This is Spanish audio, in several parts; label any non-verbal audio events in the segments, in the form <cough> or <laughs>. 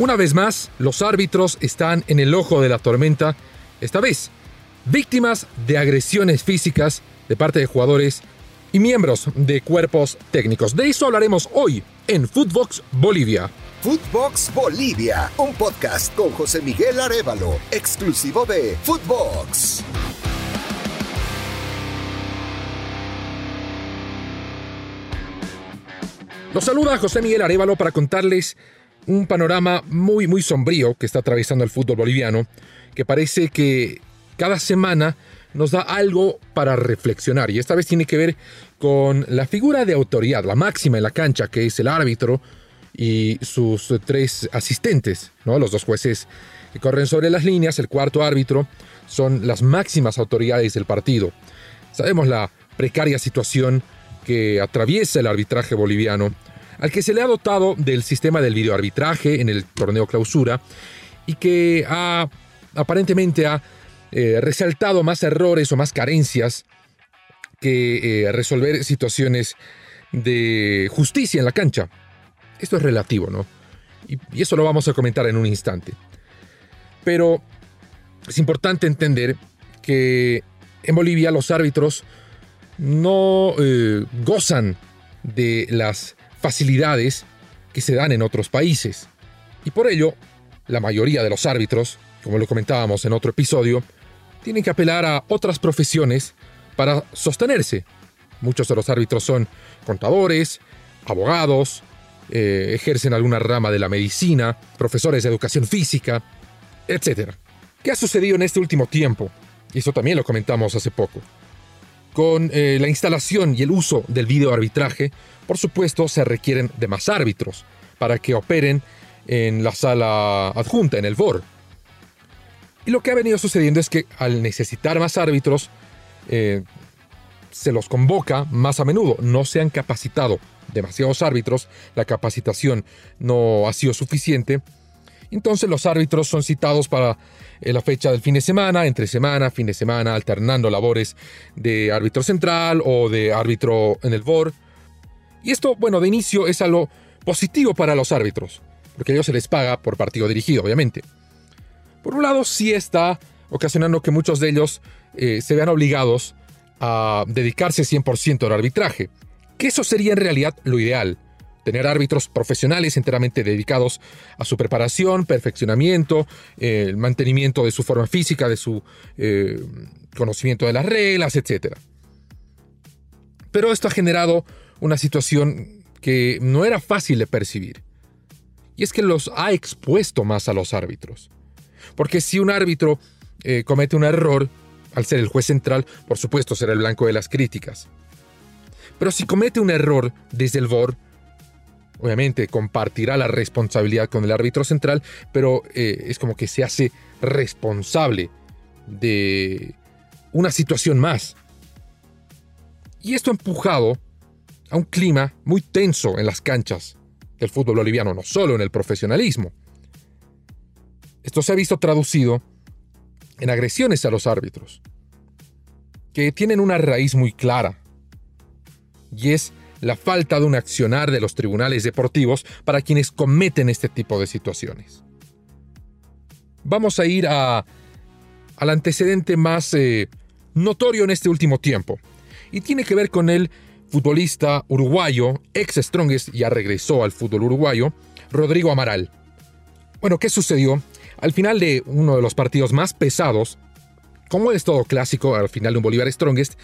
Una vez más, los árbitros están en el ojo de la tormenta, esta vez víctimas de agresiones físicas de parte de jugadores y miembros de cuerpos técnicos. De eso hablaremos hoy en Footbox Bolivia. Footbox Bolivia, un podcast con José Miguel Arevalo, exclusivo de Footbox. Los saluda José Miguel Arevalo para contarles un panorama muy, muy sombrío que está atravesando el fútbol boliviano, que parece que cada semana nos da algo para reflexionar. Y esta vez tiene que ver con la figura de autoridad, la máxima en la cancha, que es el árbitro y sus tres asistentes, ¿no? los dos jueces que corren sobre las líneas, el cuarto árbitro, son las máximas autoridades del partido. Sabemos la precaria situación que atraviesa el arbitraje boliviano al que se le ha dotado del sistema del videoarbitraje en el torneo clausura y que ha, aparentemente ha eh, resaltado más errores o más carencias que eh, resolver situaciones de justicia en la cancha. Esto es relativo, ¿no? Y, eso lo vamos a comentar en un instante. Pero es importante entender que en Bolivia los árbitros no eh, gozan de las facilidades que se dan en otros países. Y por ello, la mayoría de los árbitros, como lo comentábamos en otro episodio, tienen que apelar a otras profesiones para sostenerse. Muchos de los árbitros son contadores, abogados, eh, ejercen alguna rama de la medicina, profesores de educación física, etc. ¿Qué ha sucedido en este último tiempo? Y eso también lo comentamos hace poco. Con eh, la instalación y el uso del videoarbitraje, por supuesto, se requieren de más árbitros para que operen en la sala adjunta, en el VOR. Y lo que ha venido sucediendo es que al necesitar más árbitros, eh, se los convoca más a menudo. No se han capacitado demasiados árbitros, la capacitación no ha sido suficiente. Entonces los árbitros son citados para eh, la fecha del fin de semana, entre semana, fin de semana, alternando labores de árbitro central o de árbitro en el VOR. Y esto, bueno, de inicio es algo positivo para los árbitros, porque a ellos se les paga por partido dirigido, obviamente. Por un lado, sí está ocasionando que muchos de ellos eh, se vean obligados a dedicarse 100% al arbitraje, que eso sería en realidad lo ideal, tener árbitros profesionales enteramente dedicados a su preparación, perfeccionamiento, el mantenimiento de su forma física, de su eh, conocimiento de las reglas, etc. Pero esto ha generado una situación que no era fácil de percibir. Y es que los ha expuesto más a los árbitros. Porque si un árbitro eh, comete un error, al ser el juez central, por supuesto será el blanco de las críticas. Pero si comete un error desde el VOR, obviamente compartirá la responsabilidad con el árbitro central, pero eh, es como que se hace responsable de una situación más. Y esto ha empujado a un clima muy tenso en las canchas del fútbol boliviano, no solo en el profesionalismo. Esto se ha visto traducido en agresiones a los árbitros, que tienen una raíz muy clara, y es la falta de un accionar de los tribunales deportivos para quienes cometen este tipo de situaciones. Vamos a ir a, al antecedente más eh, notorio en este último tiempo, y tiene que ver con el futbolista uruguayo, ex Strongest, ya regresó al fútbol uruguayo, Rodrigo Amaral. Bueno, ¿qué sucedió? Al final de uno de los partidos más pesados, como es todo clásico al final de un Bolívar Strongest,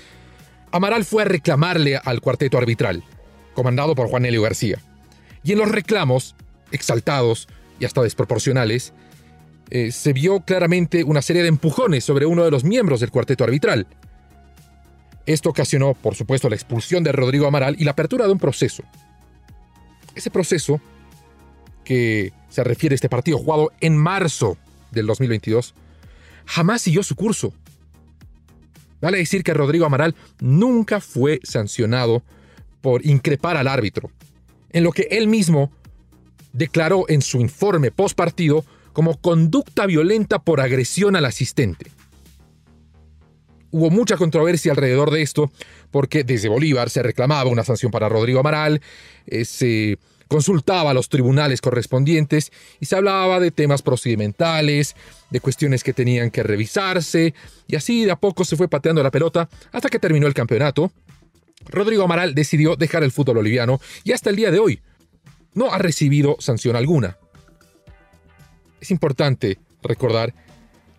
Amaral fue a reclamarle al cuarteto arbitral, comandado por Juan Elio García. Y en los reclamos, exaltados y hasta desproporcionales, eh, se vio claramente una serie de empujones sobre uno de los miembros del cuarteto arbitral, esto ocasionó, por supuesto, la expulsión de Rodrigo Amaral y la apertura de un proceso. Ese proceso, que se refiere a este partido jugado en marzo del 2022, jamás siguió su curso. Vale decir que Rodrigo Amaral nunca fue sancionado por increpar al árbitro, en lo que él mismo declaró en su informe post partido como conducta violenta por agresión al asistente. Hubo mucha controversia alrededor de esto porque desde Bolívar se reclamaba una sanción para Rodrigo Amaral, eh, se consultaba a los tribunales correspondientes y se hablaba de temas procedimentales, de cuestiones que tenían que revisarse, y así de a poco se fue pateando la pelota hasta que terminó el campeonato. Rodrigo Amaral decidió dejar el fútbol boliviano y hasta el día de hoy no ha recibido sanción alguna. Es importante recordar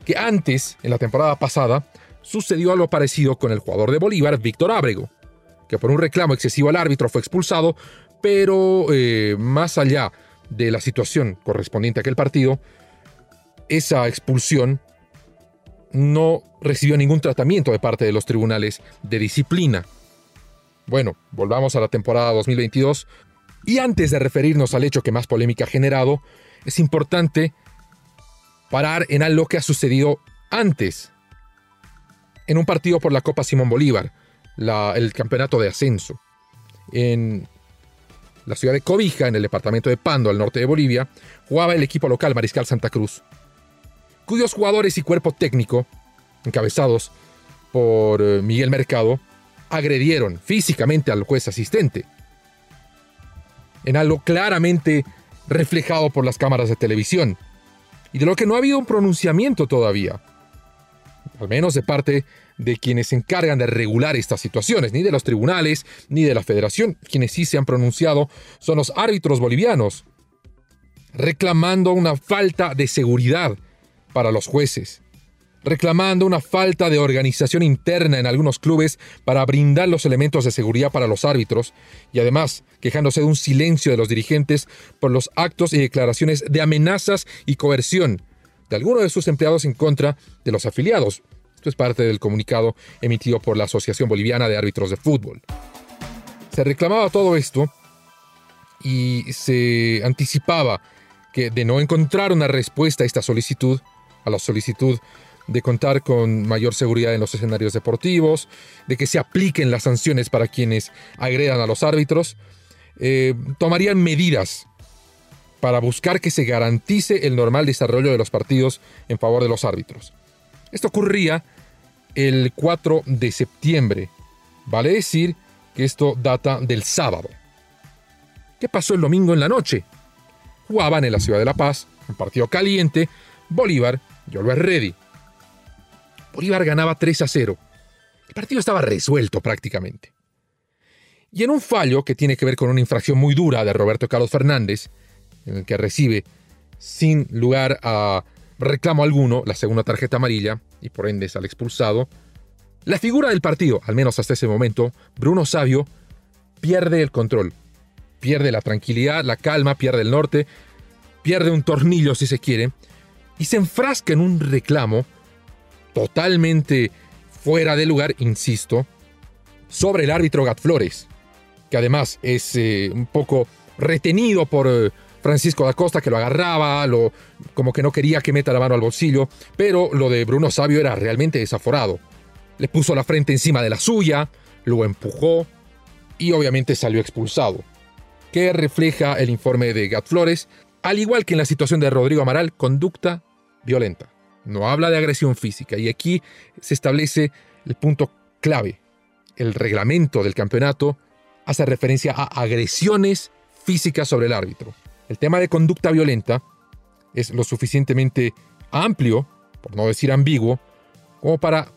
que antes, en la temporada pasada, sucedió algo parecido con el jugador de Bolívar, Víctor Ábrego, que por un reclamo excesivo al árbitro fue expulsado, pero eh, más allá de la situación correspondiente a aquel partido, esa expulsión no recibió ningún tratamiento de parte de los tribunales de disciplina. Bueno, volvamos a la temporada 2022 y antes de referirnos al hecho que más polémica ha generado, es importante parar en algo que ha sucedido antes, en un partido por la Copa Simón Bolívar, el campeonato de ascenso. En la ciudad de Cobija, en el departamento de Pando, al norte de Bolivia, jugaba el equipo local Mariscal Santa Cruz, cuyos jugadores y cuerpo técnico, encabezados por eh, Miguel Mercado, agredieron físicamente al juez asistente, en algo claramente reflejado por las cámaras de televisión, y de lo que no ha habido un pronunciamiento todavía, al menos de parte de quienes se encargan de regular estas situaciones, ni de los tribunales, ni de la federación. Quienes sí se han pronunciado son los árbitros bolivianos, reclamando una falta de seguridad para los jueces, reclamando una falta de organización interna en algunos clubes para brindar los elementos de seguridad para los árbitros y además quejándose de un silencio de los dirigentes por los actos y declaraciones de amenazas y coerción de algunos de sus empleados en contra de los afiliados. Esto es parte del comunicado emitido por la Asociación Boliviana de Árbitros de Fútbol. Se reclamaba todo esto y se anticipaba que de no encontrar una respuesta a esta solicitud, a la solicitud de contar con mayor seguridad en los escenarios deportivos, de que se apliquen las sanciones para quienes agredan a los árbitros, eh, tomarían medidas para buscar que se garantice el normal desarrollo de los partidos en favor de los árbitros. Esto ocurría el 4 de septiembre, vale decir que esto data del sábado. ¿Qué pasó el domingo en la noche? Jugaban en la ciudad de La Paz, un partido caliente, Bolívar y Always Ready. Bolívar ganaba 3 a 0. El partido estaba resuelto prácticamente. Y en un fallo que tiene que ver con una infracción muy dura de Roberto Carlos Fernández, en el que recibe sin lugar a reclamo alguno la segunda tarjeta amarilla y por ende sale expulsado, la figura del partido, al menos hasta ese momento, Bruno Sabio, pierde el control, pierde la tranquilidad, la calma, pierde el norte, pierde un tornillo si se quiere, y se enfrasca en un reclamo totalmente fuera de lugar, insisto, sobre el árbitro Gat Flores, que además es eh, un poco retenido por eh, Francisco da Costa, que lo agarraba, como que no quería que meta la mano al bolsillo, pero lo de Bruno Sabio era realmente desaforado. Le puso la frente encima de la suya, lo empujó y obviamente salió expulsado. Que refleja el informe de Gat Flores, al igual que en la situación de Rodrigo Amaral, conducta violenta. No habla de agresión física y aquí se establece el punto clave. El reglamento del campeonato hace referencia a agresiones físicas sobre el árbitro. El tema de conducta violenta es lo suficientemente amplio, por no decir ambiguo, como para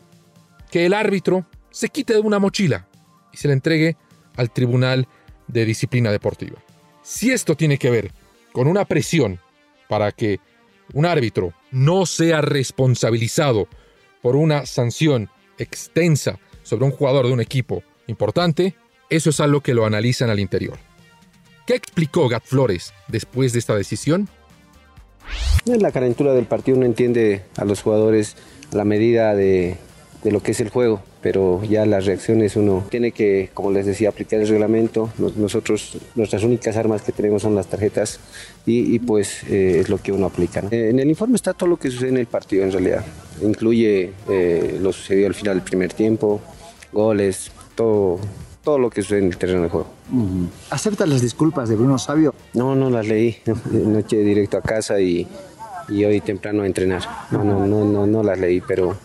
que el árbitro se quite de una mochila y se le entregue al Tribunal de Disciplina Deportiva. Si esto tiene que ver con una presión para que un árbitro no sea responsabilizado por una sanción extensa sobre un jugador de un equipo importante, eso es algo que lo analizan al interior. ¿Qué explicó Gat Flores después de esta decisión? En la calentura del partido uno entiende a los jugadores a la medida de, lo que es el juego, pero ya las reacciones uno tiene que, como les decía, aplicar el reglamento. Nosotros, nuestras únicas armas que tenemos son las tarjetas y, pues eh, es lo que uno aplica. En el informe está todo lo que sucede en el partido en realidad. Incluye eh, lo sucedido al final del primer tiempo, goles, todo, todo lo que sucede en el terreno de juego. ¿Aceptas las disculpas de Bruno Sabio? No, no las leí. <laughs> Noche directo a casa y, hoy temprano a entrenar. No, no, no, no, no las leí, pero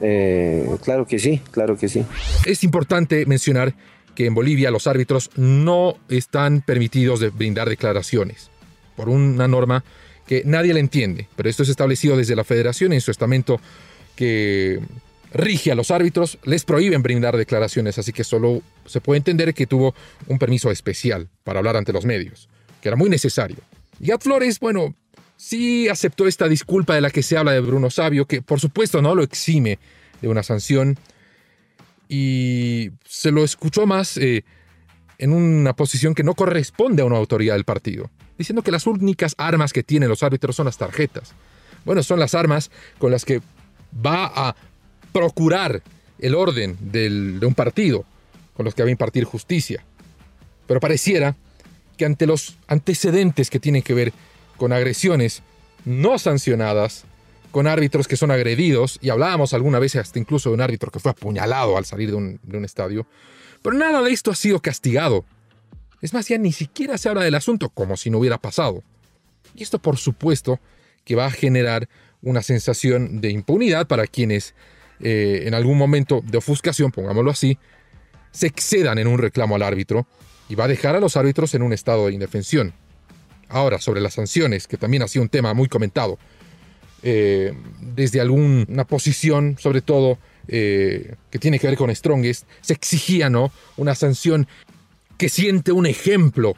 eh, claro que sí, claro que sí. Es importante mencionar que en Bolivia los árbitros no están permitidos de brindar declaraciones por una norma que nadie le entiende, pero esto es establecido desde la federación en su estamento que rige a los árbitros, les prohíben brindar declaraciones, así que solo se puede entender que tuvo un permiso especial para hablar ante los medios, que era muy necesario. Y Flores, bueno, sí aceptó esta disculpa de la que se habla de Bruno Sabio, que por supuesto no lo exime de una sanción, y se lo escuchó más eh, en una posición que no corresponde a una autoridad del partido, diciendo que las únicas armas que tienen los árbitros son las tarjetas. Bueno, son las armas con las que va a procurar el orden de un partido, con los que va a impartir justicia. Pero pareciera que ante los antecedentes que tienen que ver con agresiones no sancionadas, con árbitros que son agredidos, y hablábamos alguna vez hasta incluso de un árbitro que fue apuñalado al salir de un, de un estadio, pero nada de esto ha sido castigado. Es más, ya ni siquiera se habla del asunto como si no hubiera pasado. Y esto por supuesto que va a generar una sensación de impunidad para quienes eh, en algún momento de ofuscación, pongámoslo así, se excedan en un reclamo al árbitro y va a dejar a los árbitros en un estado de indefensión. Ahora, sobre las sanciones, que también ha sido un tema muy comentado, eh, desde alguna posición, sobre todo eh, que tiene que ver con Strongest, se exigía ¿no? una sanción que siente un ejemplo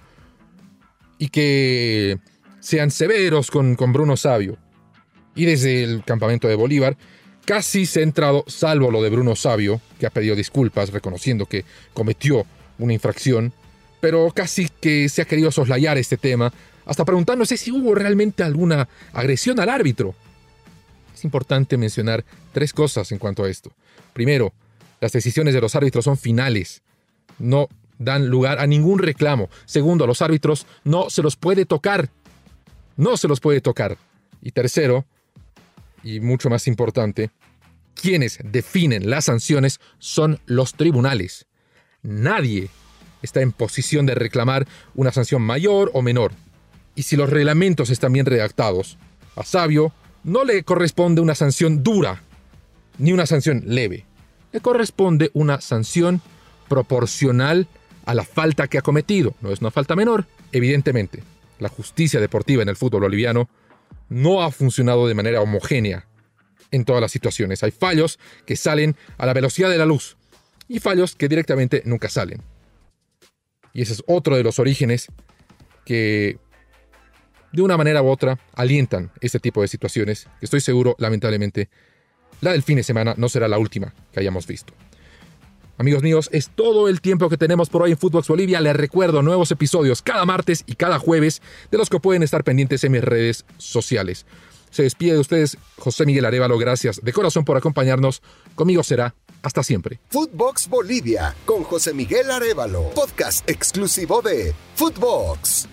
y que sean severos con, con Bruno Sabio. Y desde el campamento de Bolívar casi se ha entrado, salvo lo de Bruno Sabio, que ha pedido disculpas reconociendo que cometió una infracción, pero casi que se ha querido soslayar este tema, hasta preguntándose si hubo realmente alguna agresión al árbitro. Es importante mencionar tres cosas en cuanto a esto. Primero, las decisiones de los árbitros son finales, no dan lugar a ningún reclamo. Segundo, a los árbitros no se los puede tocar, no se los puede tocar. Y tercero, y mucho más importante, quienes definen las sanciones son los tribunales. Nadie está en posición de reclamar una sanción mayor o menor. Y si los reglamentos están bien redactados, a Sabio no le corresponde una sanción dura ni una sanción leve. Le corresponde una sanción proporcional a la falta que ha cometido. No es una falta menor, evidentemente. La justicia deportiva en el fútbol boliviano no ha funcionado de manera homogénea en todas las situaciones. Hay fallos que salen a la velocidad de la luz y fallos que directamente nunca salen. Y ese es otro de los orígenes que de una manera u otra alientan este tipo de situaciones, estoy seguro, lamentablemente, la del fin de semana no será la última que hayamos visto. Amigos míos, es todo el tiempo que tenemos por hoy en Footbox Bolivia. Les recuerdo nuevos episodios cada martes y cada jueves, de los que pueden estar pendientes en mis redes sociales. Se despide de ustedes José Miguel Arevalo. Gracias de corazón por acompañarnos. Conmigo será hasta siempre. Footbox Bolivia con José Miguel Arevalo. Podcast exclusivo de Footbox.